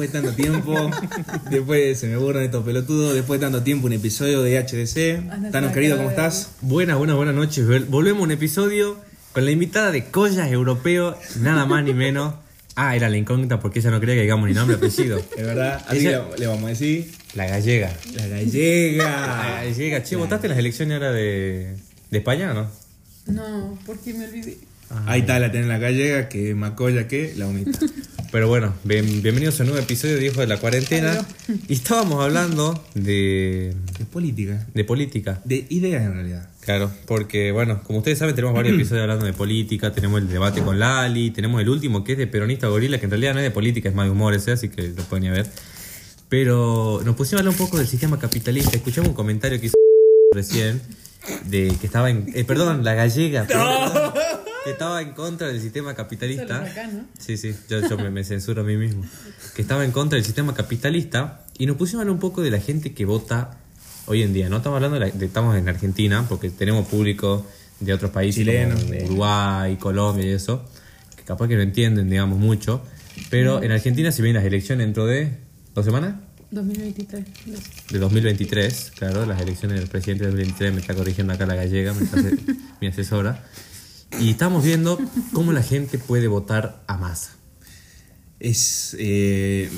después de tanto tiempo, después se me borran estos pelotudos, después de tanto tiempo un episodio de HDC. Tano querido, ¿cómo estás? Buenas, buenas, buenas noches. Vol- Volvemos a un episodio con la invitada de Collas Europeo, nada más ni menos. Ah, era la incógnita porque ella no quería que digamos ni nombre apellido. Es verdad, así Ella- le, le vamos a decir. La gallega. La La gallega. gallega. Che, ¿votaste en las elecciones ahora de, de España o no? No, porque me olvidé. Ahí está la tenés la gallega, que macolla que la humita. Pero bueno, bien- bienvenidos a un nuevo episodio de Hijo de la Cuarentena. Y estábamos hablando de, De política. de política. De ideas en realidad. Claro, porque bueno, como ustedes saben, tenemos varios episodios hablando de política, tenemos el debate con Lali, tenemos el último que es de peronista gorila, que en realidad no es de política, es más de humor ese, así que lo pueden ir a ver. Pero nos pusimos a hablar un poco del sistema capitalista, escuchamos un comentario que hizo recién, de que estaba en... eh, perdón, la gallega, perdón, que estaba en contra del sistema capitalista. Acá, ¿no? Sí, sí, yo, yo me, me censuro a mí mismo. Que estaba en contra del sistema capitalista y nos pusimos a hablar un poco de la gente que vota hoy en día. No estamos hablando de, la- de- estamos en Argentina porque tenemos público de otros países Chilenos, como de- Uruguay, Colombia y eso, que capaz que no entienden, digamos, mucho. Pero en Argentina se vienen las elecciones dentro de dos semanas. 2023. De 2023, claro, las elecciones del presidente de 2023, me está corrigiendo acá la gallega, me está mi asesora. Y estamos viendo cómo la gente puede votar a masa. Es eh,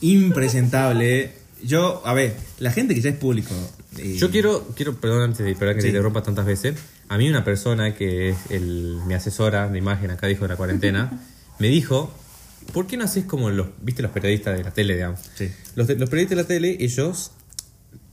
impresentable. Yo, a ver, la gente que ya es público. eh, Yo quiero, quiero perdón antes de perdón que Sí. te interrumpa tantas veces. A mí una persona que es el, mi asesora de imagen acá dijo de la cuarentena, me dijo, ¿por qué no haces como los, viste los periodistas de la tele, digamos? Sí. Los, los periodistas de la tele, ellos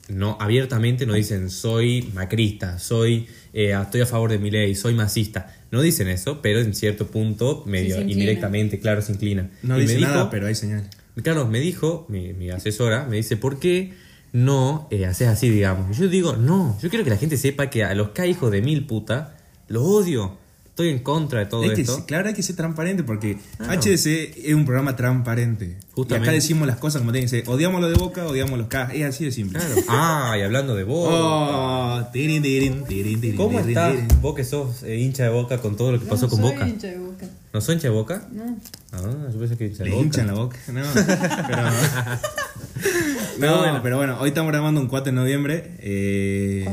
no abiertamente no dicen soy macrista, soy eh, estoy a favor de mi ley, soy masista. No dicen eso, pero en cierto punto medio indirectamente, claro, se inclinan. No Y me dice dijo- nada, pero hay señal. Claro, me dijo, mi, mi asesora, me dice, ¿por qué no eh, haces así, digamos? Y yo digo, no, yo quiero que la gente sepa que a los K hijos de mil puta, los odio. Estoy en contra de todo Hay que esto. claro, hay que ser transparente porque Claro. HDC es un programa transparente. Justamente. Y acá decimos las cosas como tienen que ser. Odiamos lo de Boca, odiamos los K. Es así de simple. Claro. Ah, y hablando de vos. Oh, tirin, tirin, tirin, tirin, ¿Cómo tirin, estás vos que sos eh, hincha de boca con todo lo que pasó no con soy Boca? hincha de boca. ¿No sos hincha de boca? No. Ah, yo pensé que hincha de Le boca. hinchan la boca. No, pero. no, pero bueno, hoy estamos grabando un 4 de noviembre. Eh,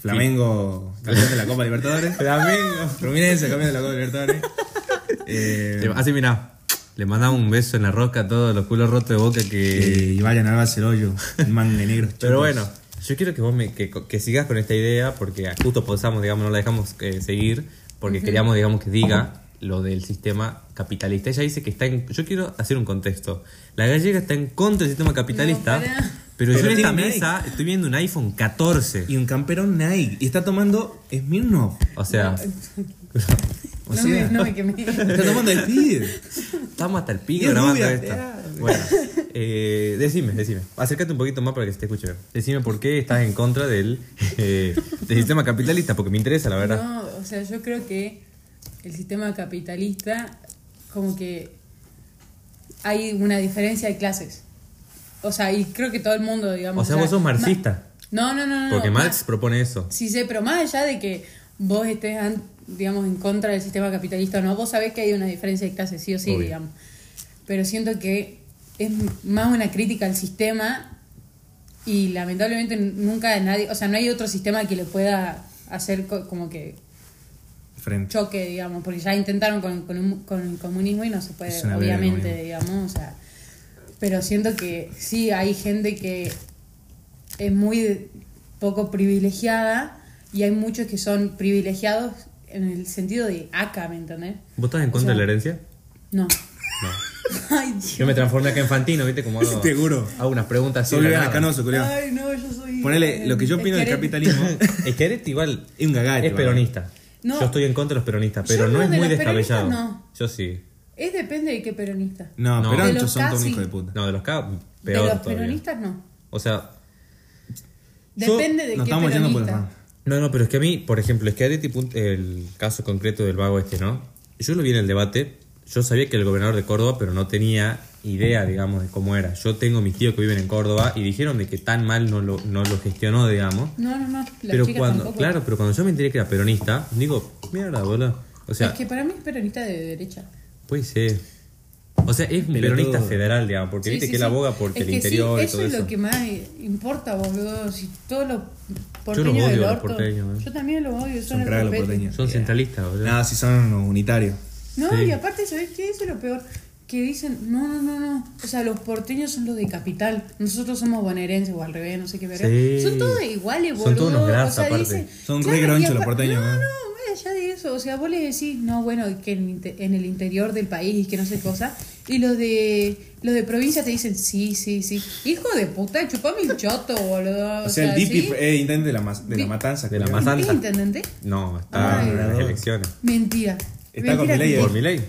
Flamengo, campeón de la Copa Libertadores. Flamengo. Fluminense, campeón de la Copa Libertadores. Eh, Le- Así, mira, le mandamos un beso en la rosca a todos los culos rotos de boca que... eh, y vayan a darse el hoyo. Mangue negros. Pero bueno, yo quiero que vos me, que, que sigas con esta idea porque justo posamos, digamos, no la dejamos eh, seguir porque queríamos, digamos, que diga lo del sistema capitalista. Ella dice que está en... Yo quiero hacer un contexto. La gallega está en contra del sistema capitalista, No, para. pero, yo Pero en esta mesa estoy viendo un iPhone 14. Y un camperón Nike. Y está tomando Smirnoff. O sea, O no, sea, me, no me quemé. está tomando Speed. estamos hasta el es grabando esto. ya. Bueno, eh, decime, decime. Acércate un poquito más para que se te escuche bien. Decime por qué estás en contra del, eh, del sistema capitalista, porque me interesa, la verdad. No, o sea, yo creo que el sistema capitalista, como que hay una diferencia de clases. O sea, y creo que todo el mundo, digamos. O sea, vos sos ma- marxista. No, no, no, no. Porque no, Marx ma- propone eso. Sí sé, pero más allá de que vos estés, digamos, en contra del sistema capitalista o no, vos sabés que hay una diferencia de clases, sí o sí, Obvio. digamos. Pero siento que es más una crítica al sistema y lamentablemente nunca nadie, o sea, no hay otro sistema que le pueda hacer co- como que Frente. choque, digamos, porque ya intentaron con, con, un- con el comunismo y no se puede, obviamente, digamos, o sea, pero siento que sí hay gente que es muy poco privilegiada y hay muchos que son privilegiados en el sentido de acá, ¿me entendés? ¿Vos estás en O contra sea- de la herencia? No. No. Ay, Dios. Yo me transformé acá en Fantino, ¿viste? Como hago, Seguro. hago unas preguntas así. Soy. Canoso, culiao. Ay, no, yo soy... Ponele, lo que yo opino del capitalismo. Es que Arete igual Es un gagate, es peronista. No. Yo estoy en contra de los peronistas, pero no no, es de muy descabellado. no. Yo sí. Es depende de qué peronista. No, No. De los son todos casi- de puta. No, de los K, De peor los todavía. peronistas no. O sea, Depende de Nos qué estamos yendo por las peronista. ramas. no, no, pero es que a mí, por ejemplo, es que Arete, pun- el caso concreto del vago este, ¿no? Yo lo vi en el debate, yo sabía que era el gobernador de Córdoba, pero no tenía idea, digamos, de cómo era. Yo tengo mis tíos que viven en Córdoba y dijeron de que tan mal no lo, no lo gestionó, digamos. No, no, no. Las pero chicas cuando, tampoco. claro, pero cuando yo me enteré que era peronista, digo, mierda, boludo. O sea, es que para mí es peronista de derecha. Puede ser. O sea, es peronista federal, digamos, porque Sí, viste sí, que él sí. aboga porque Es el que interior y eso todo es eso. lo que más importa, boludo. Si todos los los porteños odio del a los orto. porteños, eh. Yo también los odio, son, Son el crack los porteños. Son centralistas, boludo. Nada, si son unitarios. No, Sí. y aparte, ¿sabes qué? Eso es lo peor. Que dicen, no, no, no, no. O sea, los porteños son los de capital. Nosotros somos bonaerenses o al revés, no sé qué verga. Sí. Son todos iguales, boludo. Son todos unos o sea, aparte. dicen, Son claro, re gronchos y los porteños, No, ¿no? Allá de eso. O sea, vos le decís, no, bueno, que en, el interior del país, que no sé cosa. Y los de los de provincia te dicen, sí, sí, sí. Hijo de puta, chupame el choto, boludo. O sea, el Dipi ¿sí? es intendente de la, de la matanza. de la. ¿Es intendente? No, está Ay. en las elecciones. Mentira. Está con Mentira Milei, que- eh. ¿Por mi ley?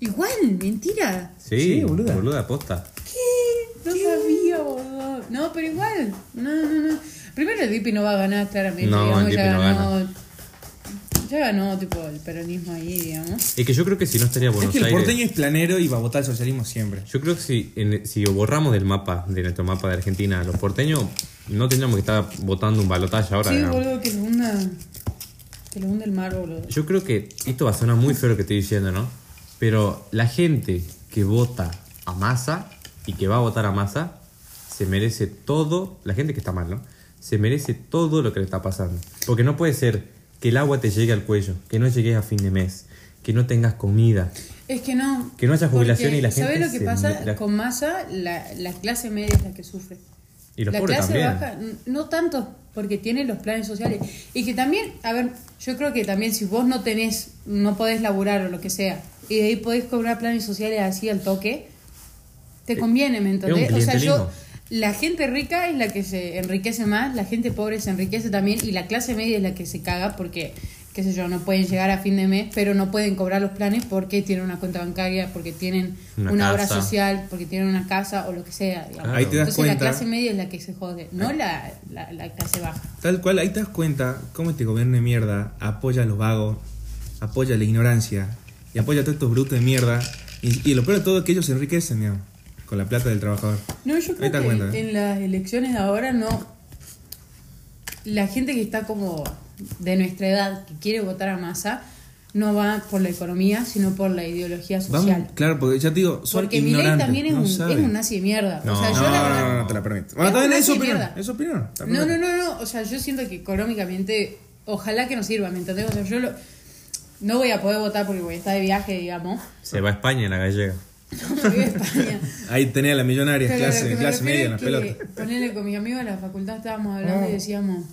Igual, mentira. Sí, Sí, boluda. boluda, aposta. ¿Qué? No sabía, boludo. No, pero igual. No, no, no. Primero el Dipi no va a ganar, claramente. No, digamos, el Dipi no ganó. Ya ganó, tipo, el peronismo ahí, digamos. Es que yo creo que si no estaría Es Buenos que el Aires. porteño es planero y va a votar al socialismo siempre. Yo creo que si, en- si borramos del mapa, de nuestro mapa de Argentina, a los porteños, no tendríamos que estar votando un balotaje ahora. sí, digamos. boludo, que lo hunda. Que lo hunde el mar, boludo. Yo creo que esto va a sonar muy feo lo que estoy diciendo, ¿no? Pero la gente que vota a masa y que va a votar a masa se merece todo, la gente que está mal, ¿no? Se merece todo lo que le está pasando. Porque no puede ser que el agua te llegue al cuello, que no llegues a fin de mes, que no tengas comida. Es que no. Que no haya jubilación y la ¿Sabes gente lo que se pasa? Con masa, la, la clase media es la que sufre. Y los la pobres clase también. baja, no tanto, porque tiene los planes sociales. Y que también, a ver, yo creo que también si vos no tenés, no podés laburar o lo que sea, y de ahí podés cobrar planes sociales así al toque, te conviene, ¿me entendés? O sea, yo. La gente rica es la que se enriquece más, la gente pobre se enriquece también, y la clase media es la que se caga porque, qué sé yo, no pueden llegar a fin de mes, pero no pueden cobrar los planes porque tienen una cuenta bancaria, porque tienen Una una, obra social, porque tienen una casa o lo que sea. digamos. Ahí te das Entonces cuenta. la clase media es la que se jode, no la, la, la clase baja. Tal cual, ahí te das cuenta cómo este gobierno de mierda apoya a los vagos, apoya la ignorancia y apoya a todos estos brutos de mierda. Y, y lo peor de todo es que ellos se enriquecen, digamos, con la plata del trabajador. No, yo creo que cuenta, ¿eh? en las elecciones de ahora no. La gente que está como de nuestra edad, que quiere votar a masa, no va por la economía, sino por la ideología social. Vamos, claro, porque ya te digo, son Porque Milei también es, no un, saben. es un nazi de mierda. No. o sea, yo No, la no, verdad- no, no te la permito. Bueno, Es también es opinión. Es su opinión. No, no, no, no. O sea, yo siento que económicamente, ojalá que nos sirva, ¿me entendés? O sea, yo lo- no voy a poder votar porque voy a estar de viaje, digamos. Se va a España en la gallega. España. Ahí tenía la millonaria, Pero clase, me clase media en la pelota. Ponele con mis amigos de la facultad estábamos hablando Oh. y decíamos,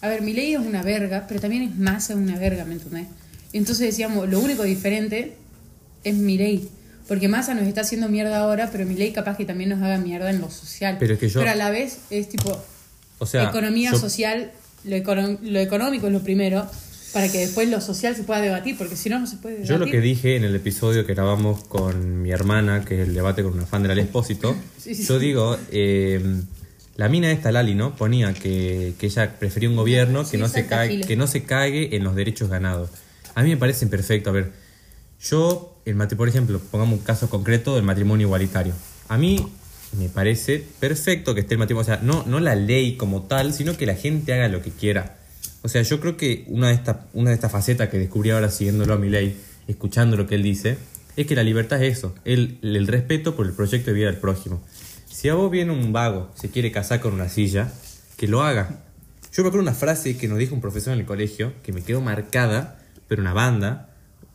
a ver, mi ley es una verga, pero también es masa una verga, ¿me entendés? Entonces decíamos, lo único diferente es mi ley. Porque Massa nos está haciendo mierda ahora, pero mi ley capaz que también nos haga mierda en lo social. Pero es que yo- Pero a la vez es tipo, O sea, economía yo- social, lo, econo- lo económico es lo primero, para que después lo social se pueda debatir, porque si no, no se puede debatir. Yo lo que dije en el episodio que grabamos con mi hermana, que es el debate con una fan del Expósito, Sí, sí, yo sí. digo, eh, la mina esta, Lali, ¿no? Ponía que, que ella prefería un gobierno que, no se cague, que no se cague en los derechos ganados. A mí me parecen perfecto. A ver, yo, el por ejemplo, pongamos un caso concreto del matrimonio igualitario. A mí me parece perfecto que esté el matrimonio, o sea, no, no la ley como tal, sino que la gente haga lo que quiera. O sea, yo creo que una de estas una de estas facetas que descubrí ahora siguiéndolo a mi ley, escuchando lo que él dice, es que la libertad es eso, el, el respeto por el proyecto de vida del prójimo. Si a vos viene un vago, se quiere casar con una silla, que lo haga. Yo me acuerdo una frase que nos dijo un profesor en el colegio, que me quedó marcada, pero una banda,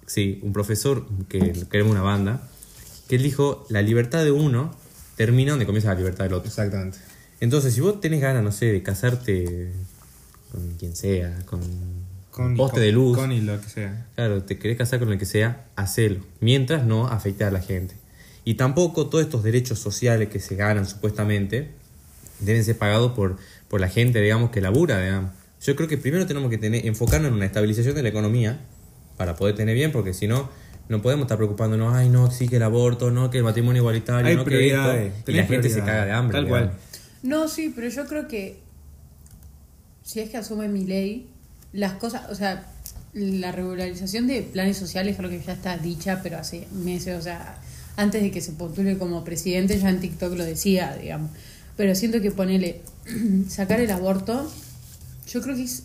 sí, un profesor que queremos una banda, que él dijo, la libertad de uno termina donde comienza la libertad del otro. Exactamente. Entonces, si vos tenés ganas, no sé, de casarte con quien sea, con, Con poste con- de luz, Con y lo que sea. claro, te querés casar con el que sea, hacelo, mientras no afecte a la gente. Y tampoco todos estos derechos sociales que se ganan supuestamente deben ser pagados por, por la gente, digamos, que labura, digamos. Yo creo que primero tenemos que tener, enfocarnos en una estabilización de la economía para poder tener bien, porque si no, no podemos estar preocupándonos, ay, no, sí que el aborto, no, que el matrimonio igualitario, Hay no, que esto, prioridades, y la gente se caga de hambre. tal cual. No, sí, pero yo creo que si es que asume mi ley, las cosas, o sea, la regularización de planes sociales creo que ya está dicha, pero hace meses, o sea, antes de que se postule como presidente, ya en TikTok lo decía, digamos. Pero siento que ponerle, sacar el aborto, yo creo que es...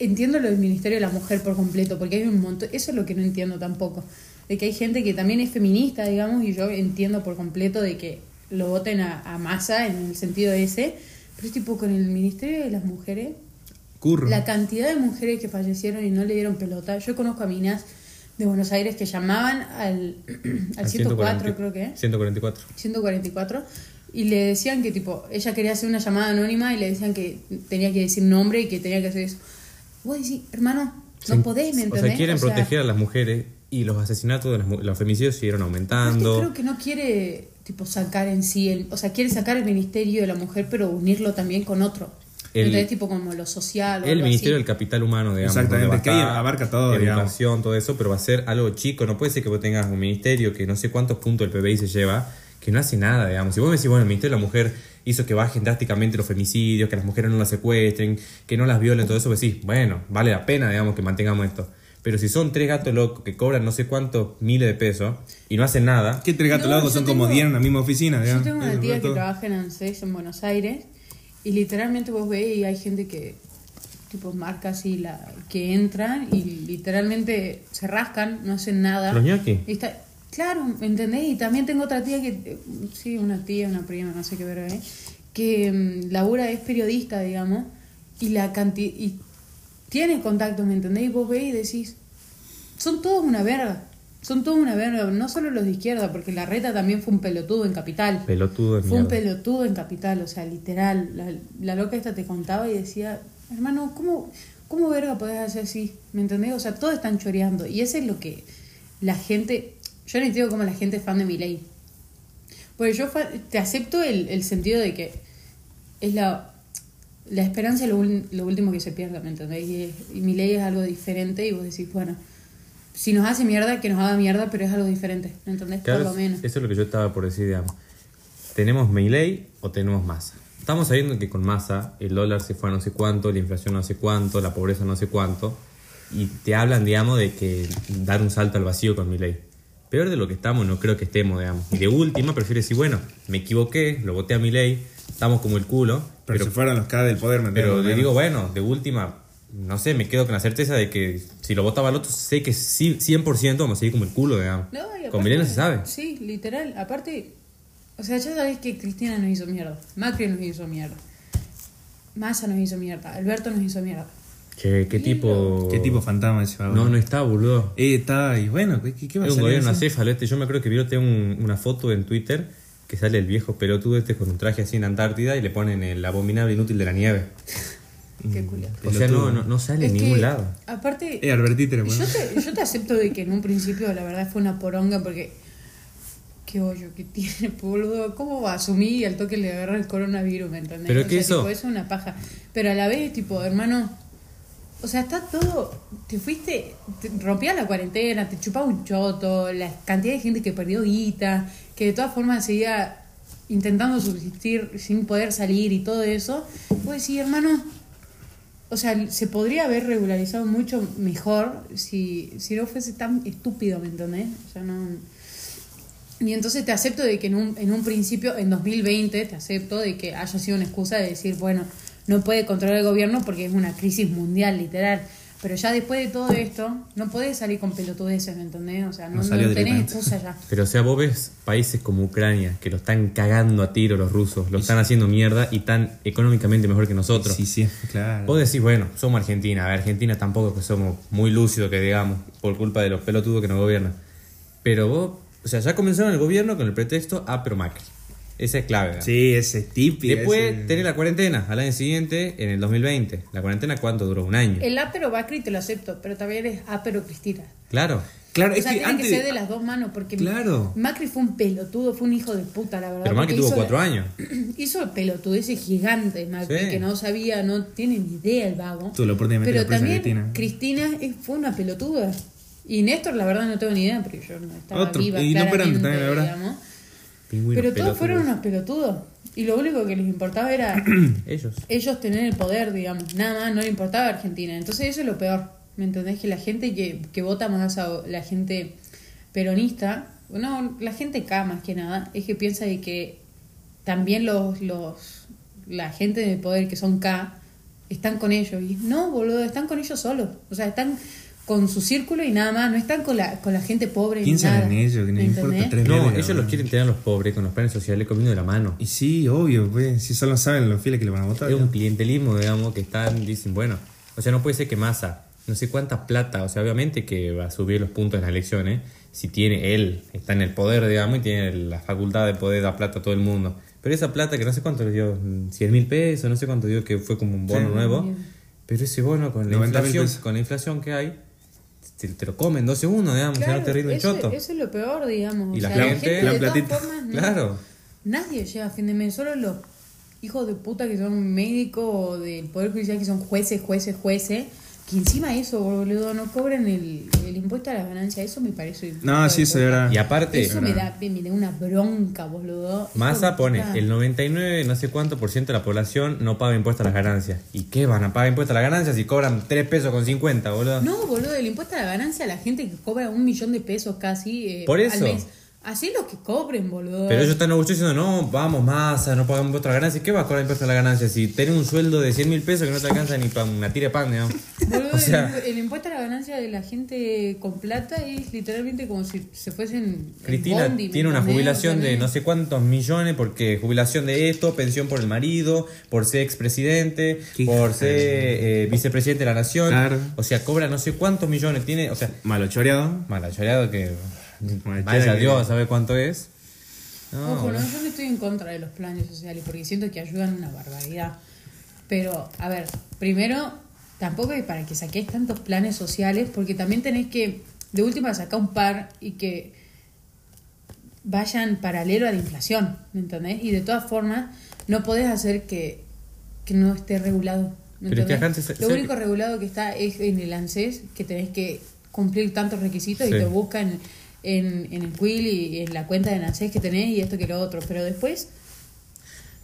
Entiendo lo del Ministerio de la Mujer por completo, porque hay un montón, eso es lo que no entiendo tampoco. de que hay gente que también es feminista, digamos, y yo entiendo por completo de que lo voten a, a masa en el sentido ese, pero es tipo con el Ministerio de las Mujeres, Curro. la cantidad de mujeres que fallecieron y no le dieron pelota. Yo conozco a minas de Buenos Aires que llamaban al, al 104, creo que es. 144. 144 y le decían que tipo ella quería hacer una llamada anónima y le decían que tenía que decir nombre y que tenía que hacer eso. Vos decís, hermano, no Se- podés, ¿me O sea, quieren proteger a las mujeres y los asesinatos de las los femicidios siguieron aumentando. creo que no quiere tipo sacar en sí, el, o sea, quiere sacar el ministerio de la mujer pero unirlo también con otro. El- ¿Entendés? Tipo como lo social o El Ministerio así. del Capital Humano, digamos. Exactamente, donde va a que abarca todo, digamos. Educación, todo eso, pero va a ser algo chico. No puede ser que vos tengas un ministerio que no sé cuántos puntos el PBI se lleva, que no hace nada, digamos. Si vos me decís, bueno, el Ministerio de la Mujer hizo que bajen drásticamente los femicidios, que las mujeres no las secuestren, que no las violen, todo eso, vos decís, bueno, vale la pena, digamos, que mantengamos esto. Pero si son tres gatos locos que cobran no sé cuántos miles de pesos y no hacen nada, ¿Qué tres gatos No, locos son como tengo- 10 en la misma oficina? Yo tengo una tía que trabaja en ANSES en Buenos Aires y literalmente vos ves y hay gente que tipo marca así la que entran y literalmente se rascan, no hacen nada. los. Y está- claro, ¿me entendés? Y también tengo otra tía que, sí, una tía, una prima, no sé qué ver, ¿eh? que mm, labura es periodista, digamos, y la cantidad, y tiene contacto, ¿me entendés? Y vos ves y decís, son todos una verga, son todos una verga, no solo los de izquierda, porque la reta también fue un pelotudo en Capital. Pelotudo de Fue un pelotudo en Capital, o sea, literal. La, la loca esta te contaba y decía, hermano, ¿cómo, ¿cómo verga podés hacer así? ¿Me entendés? O sea, todos están choreando. Y eso es lo que la gente... Yo no entiendo cómo la gente es fan de mi ley. Porque yo te acepto el, el sentido de que es la... La esperanza es lo, último que se pierde, ¿me entendés? Y, y mi ley es algo diferente y vos decís, bueno, si nos hace mierda, que nos haga mierda, pero es algo diferente, ¿me entendés? Claro, Por lo menos. Eso es lo que yo estaba por decir, digamos. ¿Tenemos Milei o tenemos Massa? Estamos sabiendo que con Massa el dólar se fue a no sé cuánto, la inflación no sé cuánto, la pobreza no sé cuánto, y te hablan, digamos, de que dar un salto al vacío con Milei. Peor de lo que estamos no creo que estemos, digamos. Y de última prefiero decir, bueno, me equivoqué, lo voté a Milei, estamos como el culo, Pero, pero, se fueron los K del poder, ¿me pero le digo, bueno, de última, no sé, me quedo con la certeza de que si lo votaba al otro, sé que sí, 100% vamos a seguir como el culo, digamos. No, con aparte- Milei no se sabe. Sí, literal. Aparte, o sea, ya sabés que Cristina nos hizo mierda. Macri nos hizo mierda. Massa nos hizo mierda. Alberto nos hizo mierda. ¿Qué, qué tipo? ¿Qué tipo fantasma ese? No, no está, boludo. Eh, está, y bueno, ¿qué, qué va a Es un salir gobierno eso? acéfalo este. Yo me acuerdo que vio tengo un- una foto en Twitter que sale el viejo pelotudo este con un traje así en Antártida y le ponen el abominable inútil de la nieve. Qué culiao. O sea, no, Pelotudo. no, no sale Es en ningún que, lado. Aparte, Eh, yo bueno. te, yo te acepto de que en un principio la verdad fue una poronga porque qué hoyo que tiene, boludo. ¿Cómo va a asumir y al toque le agarra el coronavirus, ¿me entendés? Pero O que sea, eso- tipo, eso es una paja. Pero a la vez, tipo, hermano, o sea, está todo. Te fuiste, te rompías la cuarentena, te chupaba un choto, la cantidad de gente que perdió guita, que de todas formas seguía intentando subsistir sin poder salir y todo eso. Pues sí, hermano, o sea, se podría haber regularizado mucho mejor si, si no fuese tan estúpido, ¿me entendés? O sea, no... Y entonces te acepto de que en un, en un principio, en 2020, te acepto de que haya sido una excusa de decir, bueno, no puede controlar el gobierno porque es una crisis mundial, literal. Pero ya después de todo esto, no podés salir con pelotudeces, ¿me entendés? O sea, no, No no, tenés excusa ya. Pero o sea, vos ves países como Ucrania que lo están cagando a tiro los rusos, lo están haciendo mierda y están económicamente mejor que nosotros. Sí, sí, claro. Vos decís, bueno, somos Argentina. A ver, Argentina tampoco que somos muy lúcidos, que digamos, por culpa de los pelotudos que nos gobiernan. Pero vos, o sea, ya comenzaron el gobierno con el pretexto, ah, pero Macri. Esa es clave. ¿verdad? Sí, ese es típico. Después ese- tenés la cuarentena, al año siguiente, en el 2020. ¿La cuarentena cuánto duró? Un año. El ápero Bacri te lo acepto, pero también es ápero Cristina. Claro. Claro, O es sea, que tiene antes. que ser de las dos manos, porque Claro. Macri fue un pelotudo, fue un hijo de puta, la verdad. Pero Macri tuvo cuatro la- años. Hizo pelotudeces gigantes, Macri, Sí. que no sabía, no tiene ni idea el vago. Oportunidad de meter Pero también Cristina. Cristina es- fue una pelotuda. Y Néstor, la verdad, no tengo ni idea, porque yo no estaba Otro. viva Y no claramente, también, la verdad. digamos. Pingüinos Pero todos pelotudos. fueron unos pelotudos. Y lo único que les importaba era Ellos. ellos tener el poder, digamos. Nada más, no le importaba a Argentina. Entonces eso es lo peor. ¿Me entendés? Que la gente que, que vota más a la gente peronista, no, la gente K más que nada, es que piensa de que también los, los la gente del poder que son K están con ellos. Y no, boludo, están con ellos solos. O sea, están con su círculo y nada más, no están con la, con la gente pobre. Piensan nada, en ellos, que no ¿me importa tres No, ellos los quieren tener a los pobres con los planes sociales comiendo de la mano. Y sí, obvio, pues, si solo saben los fieles que le van a votar. Es un clientelismo, digamos, que están, dicen, bueno, o sea, no puede ser que Massa, no sé cuánta plata, o sea, obviamente que va a subir los puntos en las elecciones, si tiene él, está en el poder, digamos, y tiene la facultad de poder dar plata a todo el mundo. Pero esa plata que no sé cuánto le dio, 100 mil pesos, no sé cuánto dio, que fue como un bono Sí. nuevo, pero ese bono con la 90.000 inflación, con la inflación que hay, te, te lo comen dos segundos, digamos, Claro, ya no te rinde un choto. eso es lo peor, digamos. Y o la sea, gente- de plan todas platita. formas, no- Claro. Nadie llega a fin de mes, solo los hijos de puta que son médicos o del Poder Judicial que son jueces, jueces, jueces, que encima eso, boludo, no cobran el, el impuesto a la ganancia. Eso me parece. No, sí, eso era. Eso Y aparte, me da, me da una bronca, boludo. Massa pone el 99, no sé cuánto por ciento de la población no paga impuestos a las ganancias. ¿Y qué van a pagar impuestos a las ganancias si cobran 3 pesos con 50, boludo? No, boludo, el impuesto a la ganancia a la gente que cobra un millón de pesos casi eh, Por eso. al mes. Así los que cobren, boludo. Pero ellos están orgullosos diciendo, no, vamos, Massa, no pagamos impuestos a las ganancias. ¿Qué vas a cobrar impuestos a las ganancias si tenés un sueldo de 100 mil pesos que no te alcanza ni para una tira de pan, digamos? Boludo, O sea- el, el impuesto a la ganancia de la gente con plata es literalmente como si se fuesen. en Cristina bondi, ¿me tiene una jubilación de no sé cuántos millones porque jubilación de esto, pensión por el marido, por ser expresidente, por ser eh, vicepresidente de la nación. Claro. O sea, cobra no sé cuántos millones. Tiene, o sea, Malo choreado. malachoreado que Malachoreado vaya Dios a saber cuánto es. No, Ojo, no, yo no estoy en contra de los planes sociales porque siento que ayudan una barbaridad. Pero, a ver, primero, tampoco es para que saquéis tantos planes sociales porque también tenés que, de última, sacar un par y que vayan paralelo a la inflación, ¿me entendés? Y de todas formas, no podés hacer que, que no esté regulado. ¿me Pero es que entendés? acá antes- Lo se- único regulado que está es en el ANSES, que tenés que cumplir tantos requisitos Sí. y te buscan en, en el Quill y en la cuenta de ANSES que tenés y esto que lo otro. Pero después,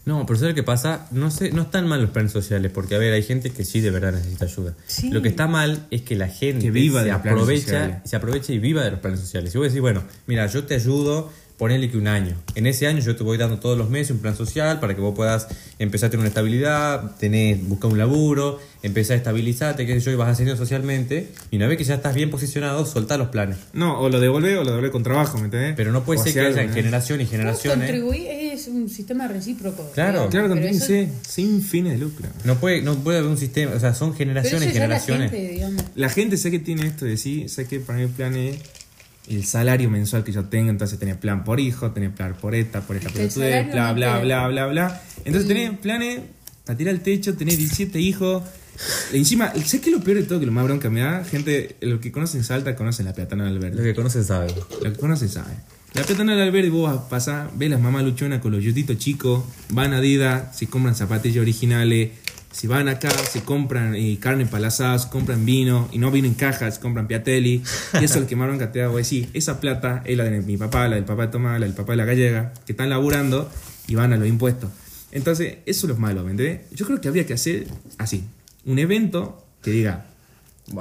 No, pero ¿sabes qué pasa? No sé, no están mal los planes sociales, porque a ver, hay gente que sí de verdad necesita ayuda. Sí. Lo que está mal es que la gente Que viva se aprovecha, se aprovecha y viva de los planes sociales. Si vos decís, bueno, mira, yo te ayudo, ponele que un año. En ese año yo te voy dando todos los meses un plan social para que vos puedas empezar a tener una estabilidad, tener, buscar un laburo, empezar a estabilizarte, qué sé yo, y vas ascendiendo socialmente. Y una vez que ya estás bien posicionado, soltá los planes. No, o lo devuelve o lo devuelve con trabajo, ¿me entendés? Pero no puede O ser que haya ¿no? generaciones y generaciones. contribuís es un sistema recíproco. Claro. Claro, también, eso- sí, sin fines de lucro. No puede, no puede haber un sistema, o sea, son generaciones y ya la generaciones. gente. La gente sé que tiene esto de sí, sé que para mí el plan es el salario mensual que yo tengo, entonces tenés plan por hijo, tenés plan por esta, por esta Es pelotudez, bla, no bla, te- bla, bla, bla. Entonces tenés planes para tirar el techo, tenés 17 hijos. Encima, sé que lo peor de todo, que lo más bronca me da, gente, los que conocen Salta conocen la peatonal del Lo verde. que conocen saben. Lo que conocen saben. La peatonal del verde, vos vas a pasar, ves las mamás luchonas con los yutitos chicos, van a Adidas, se compran zapatillas originales, si van acá, se compran eh, carne palazada, se compran vino, y no vino en cajas, se compran Piatelli, y eso es lo que más bronca te da, voy a decir, esa plata es la de mi papá, la del papá de Tomás, la del papá de la gallega, que están laburando y van a los impuestos. Entonces, eso es lo malo, ¿me entendés? Yo creo que habría que hacer así, un evento que diga,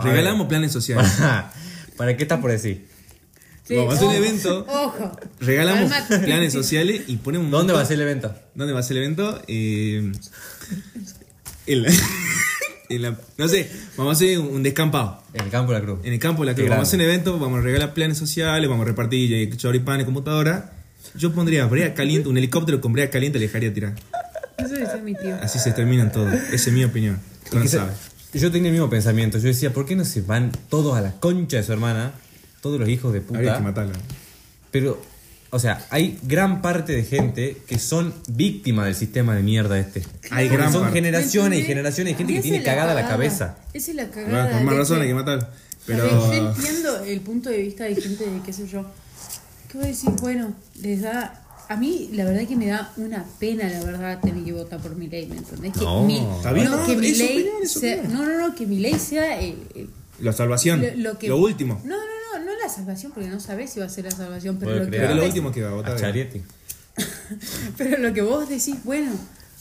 regalamos planes sociales. ¿Para qué estás por decir? Sí, Vamos a hacer un evento. Ojo. Regalamos planes sociales y ponemos un ¿Dónde va a ser el evento? ¿Dónde va a ser el evento? Eh, en la, en la- no sé, vamos a hacer un, un descampado. En el campo de la cruz. En el campo de la Qué cruz. Vamos a hacer un evento, vamos a regalar planes sociales, vamos a repartir choripanes, computadora. Yo pondría brea caliente, un helicóptero con brea caliente le dejaría tirar. Eso decía mi tío. Así se terminan todos. Esa es mi opinión. Tú no sabes. Yo tenía el mismo pensamiento. Yo decía, ¿por qué no se van todos a la concha de su hermana? Todos los hijos de Habría que puta. matarlo. Pero, o sea, hay gran parte de gente que son víctimas del sistema de mierda este. Hay gran son parte. generaciones y generaciones de gente que tiene es cagada la cabeza. Esa es la Bueno, cagada. por más razón que- hay que matarlo. Pero... Yo entiendo el punto de vista de gente de qué sé yo. ¿Qué voy a decir? Bueno, les da. A mí, la verdad que me da una pena, la verdad, tener que votar por mi ley, ¿me entendés? Que No. mi, no, no, que mi es ley es sea, no, no, no, que mi ley sea el, el- La salvación. lo, lo que, lo último. No, no la salvación, porque no sabés si va a ser la salvación, pero lo, que crear Pero vos lo decís- último que va a votar. Pero lo que vos decís, bueno,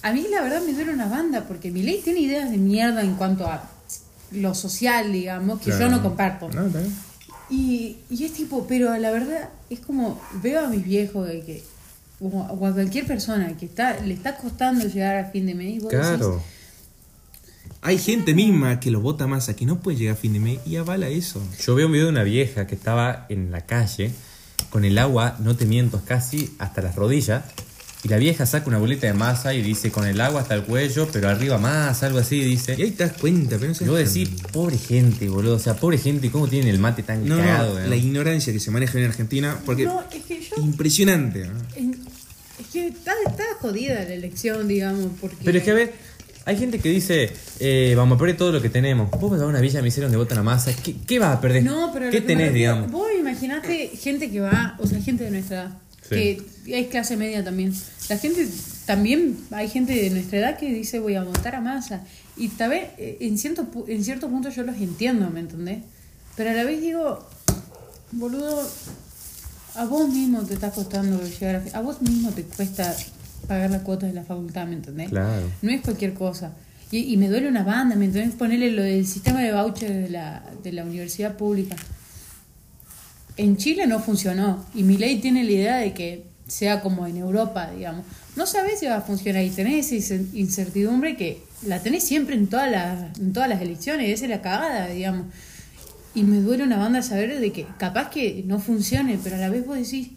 a mí la verdad me duele una banda, porque mi ley tiene ideas de mierda en cuanto a lo social, digamos, que yo Claro. no comparto. No. Y, y es tipo, pero la verdad es como veo a mis viejos de que, o, a cualquier persona que está le está costando llegar a fin de mes y vos decís, Claro. Hay gente misma que lo vota Massa que no puede llegar a fin de mes y avala eso. Yo veo un video de una vieja que estaba en la calle con el agua, no te miento, casi hasta las rodillas. Y la vieja saca una bolita de masa y dice con el agua hasta el cuello, pero arriba más, algo así, dice. Y ahí te das cuenta, pero no sé. Y vos decís, pobre gente, boludo. O sea, pobre gente, ¿cómo tienen el mate tan No, cagado? no, eh? la ignorancia que se maneja en Argentina, porque No, es que yo. impresionante. es que está, está jodida la elección, digamos, porque. Pero es que a ver, hay gente que dice, eh, vamos a perder todo lo que tenemos. Vos vas a una villa de miseria donde votan a masa, ¿qué, qué vas a perder? No, pero. ¿Qué me tenés, refiero- digamos? Vos imaginate gente que va, o sea, gente de nuestra edad, Sí. que es clase media también. La gente, también hay gente de nuestra edad que dice voy a votar a masa. Y tal vez, eh, en cierto, en cierto punto yo los entiendo, ¿me entendés? Pero a la vez digo, boludo, a vos mismo te está costando llegar a... A vos mismo te cuesta pagar la cuota de la facultad, ¿me entendés? Claro. No es cualquier cosa. Y, y me duele una banda, ¿me entendés? Ponerle lo del sistema de voucher de la, de la universidad pública. En Chile no funcionó y mi ley tiene la idea de que sea como en Europa, digamos. No sabes si va a funcionar y tenés esa incertidumbre que la tenés siempre en todas las, en todas las elecciones, esa es la cagada, digamos. Y me duele una banda saber de que capaz que no funcione, pero a la vez vos decís,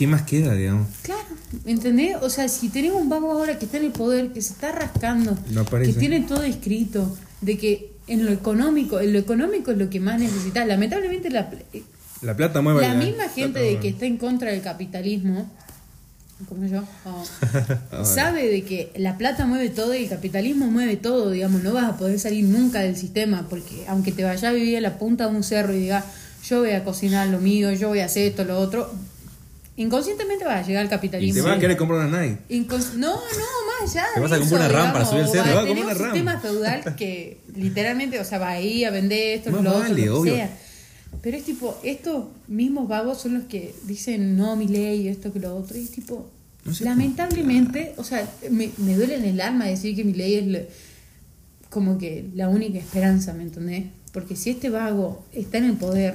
¿Qué más queda, digamos? Claro, ¿entendés? O sea, si tenemos un vago ahora que está en el poder, que se está rascando, No que tiene todo escrito, de que en lo económico, en lo económico es lo que más necesitas. Lamentablemente la, La plata mueve la misma gente de que está en contra del capitalismo, como yo, oh, sabe de que la plata mueve todo y el capitalismo mueve todo, digamos, no vas a poder salir nunca del sistema, porque aunque te vayas a vivir a la punta de un cerro y digas, yo voy a cocinar lo mío, yo voy a hacer esto, lo otro, inconscientemente vas a llegar al Y capitalismo. te va a querer comprar una Nike. Incons- no, no, más allá. Te de vas a comprar una RAM para subir el cerro. Te vas a comprar un una sistema RAM. feudal que literalmente, o sea, va ahí a vender esto, Más lo otro, vale, lo que obvio. sea. Pero es tipo, estos mismos vagos son los que dicen, no, mi ley, esto que lo otro. Y es tipo, No sé. lamentablemente, o sea, me, me duele en el alma decir que mi ley es lo- como que la única esperanza, ¿me entendés? Porque si este vago está en el poder,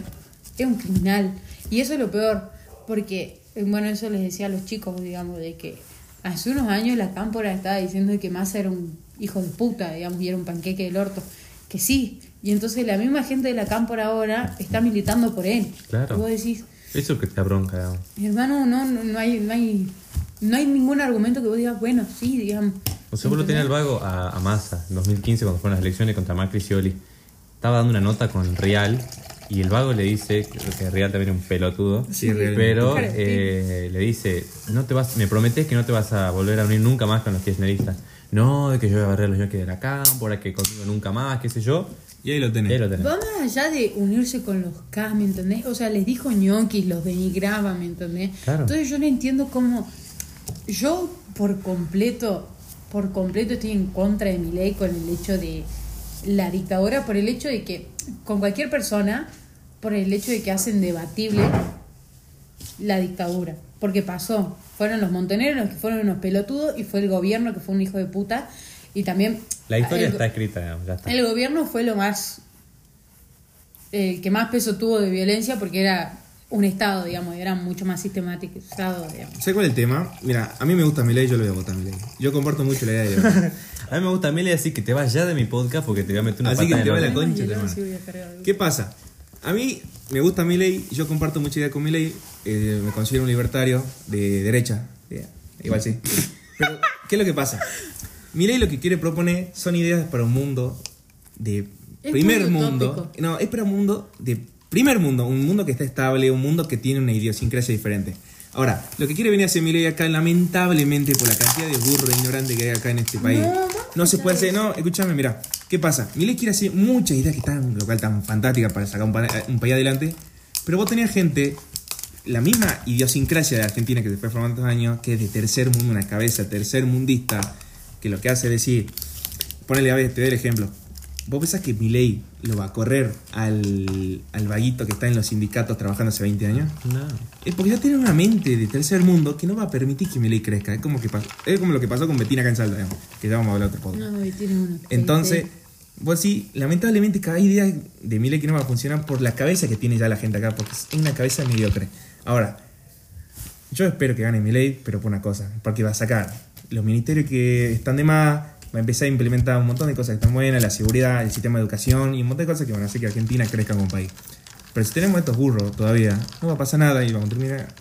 es un criminal. Y eso es lo peor, porque, bueno, eso les decía a los chicos, digamos, de que hace unos años la cámpora estaba diciendo que Massa era un hijo de puta, digamos, y era un panqueque del orto. Que sí. Y entonces la misma gente de la cámpora ahora está militando por él. Claro. Y vos decís, Eso que te bronca, digamos. hermano, no, no, no hay, no hay, no hay ningún argumento que vos digas, bueno, sí, digamos. O sea, vos lo tenés al vago a, a Massa en 2015 cuando fueron las elecciones contra Macri y Scioli. Estaba dando una nota con Real y el vago le dice, creo que Real también es un pelotudo, Sí, pero eh, le dice, no te vas, me prometes que no te vas a volver a unir nunca más con los kirchneristas. No, de que yo voy a barrer a los ñoquis de la cámpora, que conmigo nunca más, qué sé yo. Y ahí lo tenés. ahí lo tenés. Va más allá de unirse con los K, ¿me entendés? O sea, les dijo ñoquis, los denigraba, ¿me entendés? Claro. Entonces yo no entiendo cómo. Yo por completo, por completo estoy en contra de mi ley con el hecho de la dictadura, por el hecho de que, con cualquier persona, por el hecho de que hacen debatible la dictadura. Porque pasó. Fueron los montoneros los que fueron unos pelotudos y fue el gobierno que fue un hijo de puta. Y también. La historia el- está escrita, ya está. el gobierno fue lo más. El que más peso tuvo de violencia porque era un Estado, digamos, y era mucho más sistematizado, digamos. ¿Sabes cuál es el tema? Mira, a mí me gusta mi ley, yo lo voy a votar mi ley. Yo comparto mucho la idea de A mí me gusta Mele así que te vas ya de mi podcast porque te voy a meter una Así que patada te va la concha, hermano. ¿Qué pasa? A mí me gusta mi ley, yo comparto mucha idea con mi ley, eh, me considero un libertario de derecha, igual sí. Pero, ¿qué es lo que pasa? Mi ley lo que quiere proponer son ideas para un mundo de Es primer muy mundo. utópico. No, es para un mundo de primer mundo, un mundo que está estable, un mundo que tiene una idiosincrasia diferente. Ahora, lo que quiere venir a hacer mi ley acá, lamentablemente, por la cantidad de burro e ignorante que hay acá en este país, No, se puede hacer no, escúchame, mira, ¿qué pasa? Mi ley quiere hacer muchas ideas que están, lo cual tan fantásticas para sacar un, un país adelante, pero vos tenías gente, la misma idiosincrasia de Argentina que se fue formando estos años, que es de tercer mundo, una cabeza tercer mundista, que lo que hace es decir, ponele a ver, te doy el ejemplo. ¿Vos pensás que mi ley lo va a correr al, al vaguito que está en los sindicatos trabajando hace 20 años? No. Es porque ya tiene una mente de tercer mundo que no va a permitir que mi ley crezca. Es como, que es como lo que pasó con Betina acá en Salta, digamos, que ya vamos a hablar otro podcast. No, y tiene una Entonces, vos sí, lamentablemente cada idea de mi ley que no va a funcionar por la cabeza que tiene ya la gente acá, porque es una cabeza mediocre. Ahora, yo espero que gane mi ley, pero por una cosa, porque va a sacar los ministerios que están de más, va a empezar a implementar un montón de cosas que están buenas, la seguridad, el sistema de educación y un montón de cosas que van a hacer que Argentina crezca como país. Pero si tenemos estos burros todavía, no va a pasar nada y vamos a terminar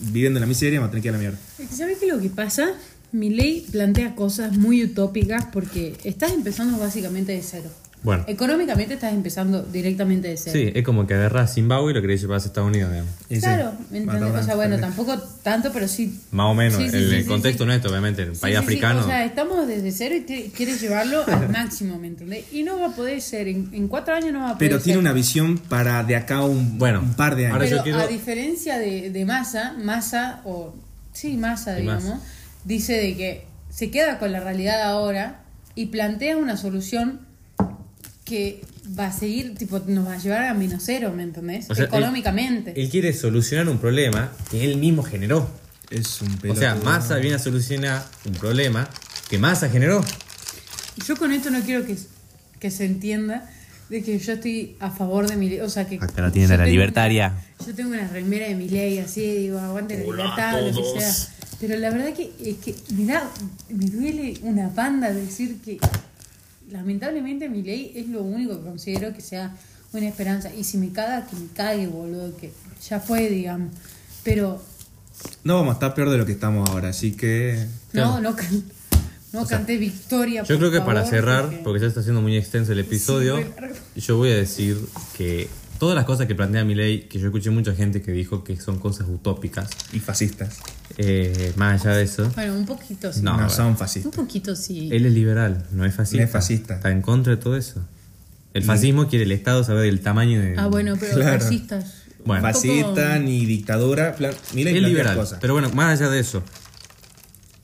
viviendo en la miseria y vamos a tener que ir a la mierda. ¿Sabes qué es lo que pasa? Mi ley plantea cosas muy utópicas porque estás empezando básicamente de cero. Bueno. Económicamente estás empezando directamente de cero. Sí, es como que agarras Zimbabue y lo querés llevar a Estados Unidos, digamos. Y sí, Claro, ¿me entendés? O sea, bueno, tampoco tanto, pero sí. Más o menos. Sí, sí, el, sí, el sí, contexto sí. nuestro, obviamente, Sí, país sí, sí, africano. O sea, estamos desde cero y te- quieres llevarlo al máximo, ¿me entendés? Y no va a poder ser. En, en cuatro años no va a poder Pero ser. tiene una visión para de acá un, Bueno, un par de años. ahora Pero yo quiero- a diferencia de, de Massa, Massa, o sí, Massa, digamos, dice de que se queda con la realidad ahora y plantea una solución que va a seguir, tipo, nos va a llevar a menos cero, ¿me entendés? O sea, Económicamente. Él quiere solucionar un problema que él mismo generó. es un O sea, pelotudo. Massa viene a solucionar un problema que Massa generó. Yo con esto no quiero que, que se entienda de que yo estoy a favor de mi ley. O sea, que. Acá la a la libertaria. una- yo tengo una remera de mi ley, así, digo, aguante la libertad, lo que sea. Pero la verdad que es que, mirá, me duele una panda decir que lamentablemente mi ley es lo único que considero que sea una esperanza. Y si me caga, que me cague, boludo, que ya fue, digamos. Pero No vamos a estar peor de lo que estamos ahora, así que. no, no, can- no canté victoria. Yo por creo que para cerrar, porque- porque ya está siendo muy extenso el episodio, Sí, yo voy a decir que todas las cosas que plantea mi ley, que yo escuché mucha gente que dijo que son cosas utópicas, Y fascistas. eh, más allá de eso, Bueno, un poquito sí. No, No, son Un fascistas. poquito sí. él es liberal, no es fascista. No es fascista. Está en contra de todo eso. El fascismo quiere el Estado saber del tamaño de... Ah, bueno, pero Claro. fascistas. Bueno. Un poco- Fascista, ni dictadura. Plan, Milei es liberal. cosas. Pero bueno, más allá de eso,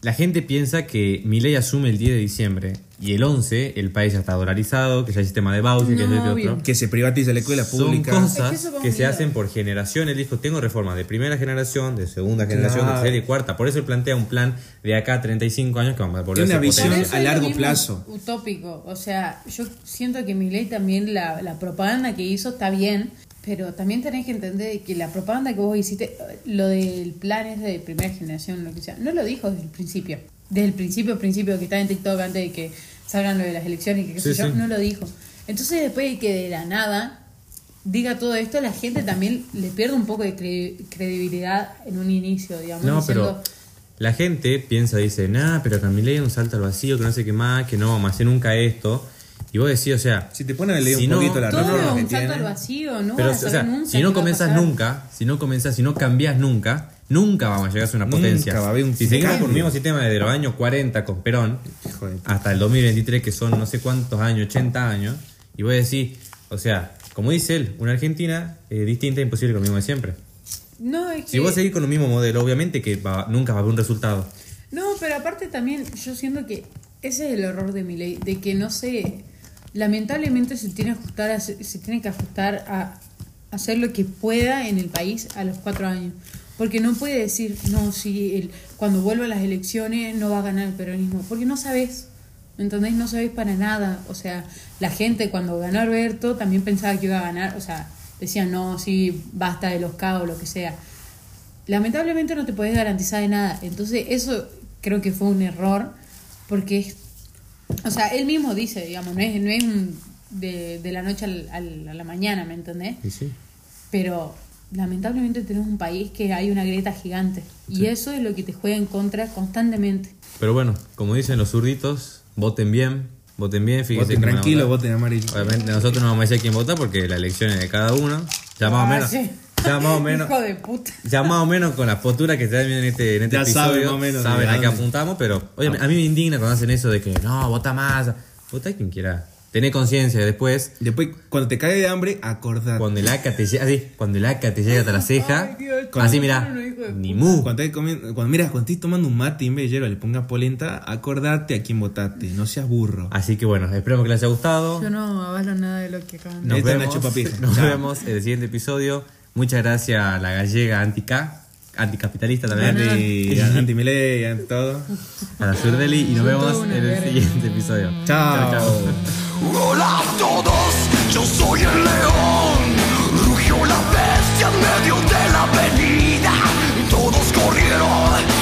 la gente piensa que Milei asume el 10 de diciembre y el 11 el país ya está dolarizado, que ya hay sistema de voucher, que No, es de obvio. otro. Que se privatiza la escuela Son pública. cosas Es que que se hacen por generación. Él dijo, tengo reformas de primera generación, de segunda generación, Claro. de tercera y cuarta. Por eso él plantea un plan de acá a 35 años que vamos a volver Tiene una visión Por potente. eso a es largo plazo. Utópico. O sea, yo siento que mi ley también, la, la propaganda que hizo está bien, pero también tenés que entender que la propaganda que vos hiciste, lo del plan es de primera generación, lo que sea, no lo dijo desde el principio. Desde el principio, principio que está en TikTok antes de que salgan lo de las elecciones y que qué Sí, sé yo, sí. no lo dijo. Entonces después de que de la nada diga todo esto, la gente también le pierde un poco de cre- credibilidad en un inicio, digamos. No, diciendo, pero la gente piensa, dice, nah, pero que a Milei es un salto al vacío, que no sé qué más, que no vamos a hacer nunca esto. Y vos decís, o sea, Si te ponen a leer Si un no, poquito la es que un salto tiene. al vacío, ¿no? pero van a o saber sea, nunca si no comenzás nunca, si no comenzás, si no cambiás nunca, nunca vamos a llegar a ser una Nunca potencia. va a haber un si seguimos con el mismo sistema desde los años 40 con Perón, hasta el 2023, que son no sé cuántos años, 80 años, y voy a decir, o sea, como dice él, una Argentina eh, distinta e imposible con lo mismo de siempre. No, es que... Si vos seguís con el mismo modelo, obviamente que va- nunca va a haber un resultado. No, pero aparte también yo siento que ese es el error de mi ley, de que no sé, lamentablemente se tiene, que ajustar a- se tiene que ajustar a hacer lo que pueda en el país a los cuatro años. Porque no puede decir, no, si el, cuando vuelva las elecciones no va a ganar el peronismo, porque no sabes, ¿entendés? No sabes para nada. O sea, la gente cuando ganó Alberto también pensaba que iba a ganar, o sea, decían, no, sí, basta de los caos, lo que sea lamentablemente no te podés garantizar de nada. Entonces, eso creo que fue un error, porque es. O sea, él mismo dice, digamos, no es, no es un de, de la noche al- al- a la mañana, ¿me entendés? Y sí. Pero lamentablemente tenemos un país que hay una grieta gigante. Y eso es lo que te juega en contra constantemente. Pero bueno, como dicen los zurditos, voten bien, voten bien, fíjense. Voten tranquilo, voten amarillo. Obviamente nosotros no vamos a decir quién votar porque la elección es de cada uno. Ya más o Ah, menos. sí. Ya más o menos. Hijo de puta. Ya más o menos con la postura que están viendo en este, en este Ya saben episodio, más o menos saben a qué apuntamos, pero oye, a mí me indigna cuando hacen eso de que no, vota más, vota quien quiera. Tener conciencia después, Después, cuando te cae de hambre, acordate. cuando el ACA te llega, así, cuando el ACA te llega hasta la ceja, Ay, Dios, así mira, ni mu. Cuando, estés comiendo- cuando miras, cuando estés tomando un mate y en vez de hierba le pongas polenta, acordate a quién votaste, no seas burro. Así que bueno, esperemos que les haya gustado. Yo no avalo nada de lo que acaban de Nos vemos, nos Chao. vemos en el siguiente episodio. Muchas gracias a la gallega anti-K, anticapitalista también, Anti, anti todo. a la Surdeli y nos vemos en el siguiente episodio. Chao. Hola a todos, yo soy el león. Rugió la bestia en medio de la avenida. Todos corrieron